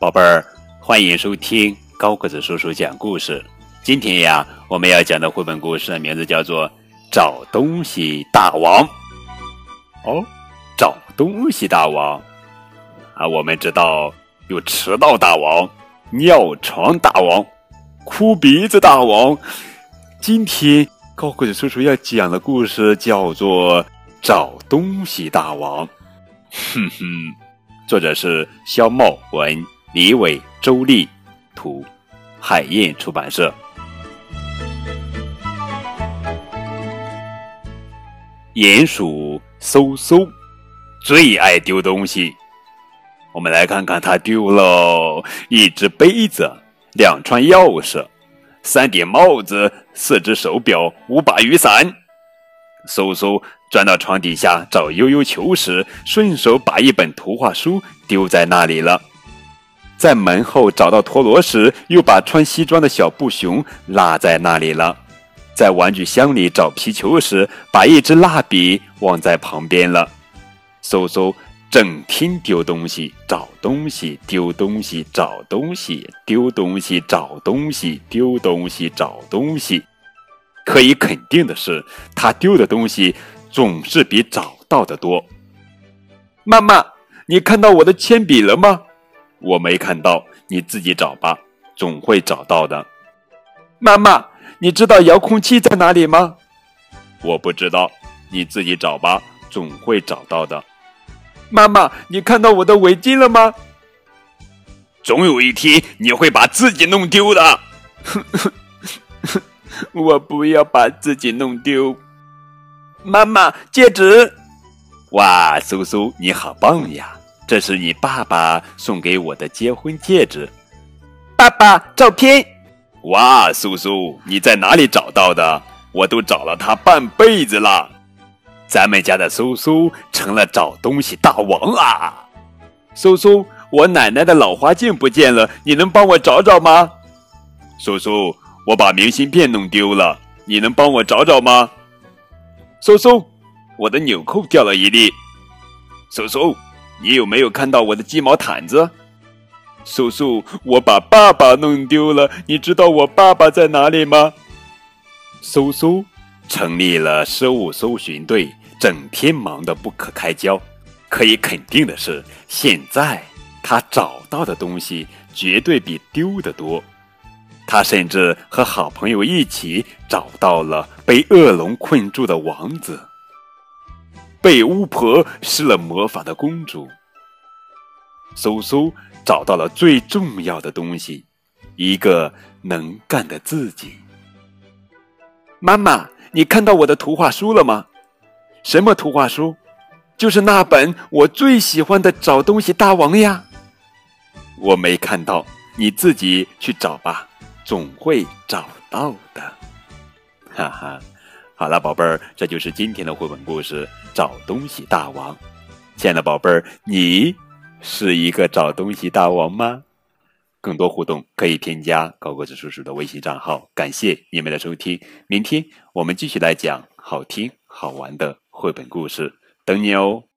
宝贝儿，欢迎收听高个子叔叔讲故事。今天呀，我们要讲的绘本故事的名字叫做《找东西大王》。哦，找东西大王啊！我们知道有迟到大王、尿床大王、哭鼻子大王。今天高个子叔叔要讲的故事叫做《找东西大王》。哼哼，作者是肖茂文。李伟、周丽，图，海燕出版社。鼹鼠嗖嗖最爱丢东西，我们来看看他丢了一只杯子、两串钥匙、三顶帽子、四只手表、五把雨伞。嗖嗖钻到床底下找悠悠球时，顺手把一本图画书丢在那里了。在门后找到陀螺时，又把穿西装的小布熊落在那里了。在玩具箱里找皮球时，把一支蜡笔忘在旁边了。嗖嗖，整天丢东西，找东西，丢东西，找东西，丢东西，找东西，丢东西，找东西。可以肯定的是，他丢的东西总是比找到的多。妈妈，你看到我的铅笔了吗？我没看到，你自己找吧，总会找到的。妈妈，你知道遥控器在哪里吗？我不知道，你自己找吧，总会找到的。妈妈，你看到我的围巾了吗？总有一天你会把自己弄丢的。我不要把自己弄丢。妈妈，戒指。哇，苏苏，你好棒呀！这是你爸爸送给我的结婚戒指。爸爸，照片。哇，苏苏，你在哪里找到的？我都找了他半辈子了。咱们家的苏苏成了找东西大王啊！苏苏，我奶奶的老花镜不见了，你能帮我找找吗？苏苏，我把明信片弄丢了，你能帮我找找吗？苏苏，我的纽扣掉了一粒。苏苏。你有没有看到我的鸡毛毯子？叔叔，我把爸爸弄丢了，你知道我爸爸在哪里吗？苏苏成立了失物搜寻队，整天忙得不可开交。可以肯定的是，现在他找到的东西绝对比丢的多。他甚至和好朋友一起找到了被恶龙困住的王子。被巫婆施了魔法的公主，嗖嗖找到了最重要的东西，一个能干的自己。妈妈，你看到我的图画书了吗？什么图画书？就是那本我最喜欢的《找东西大王》呀。我没看到，你自己去找吧，总会找到的。哈哈。好了，宝贝儿，这就是今天的绘本故事《找东西大王》。亲爱的宝贝儿，你是一个找东西大王吗？更多互动可以添加高个子叔叔的微信账号。感谢你们的收听，明天我们继续来讲好听好玩的绘本故事，等你哦。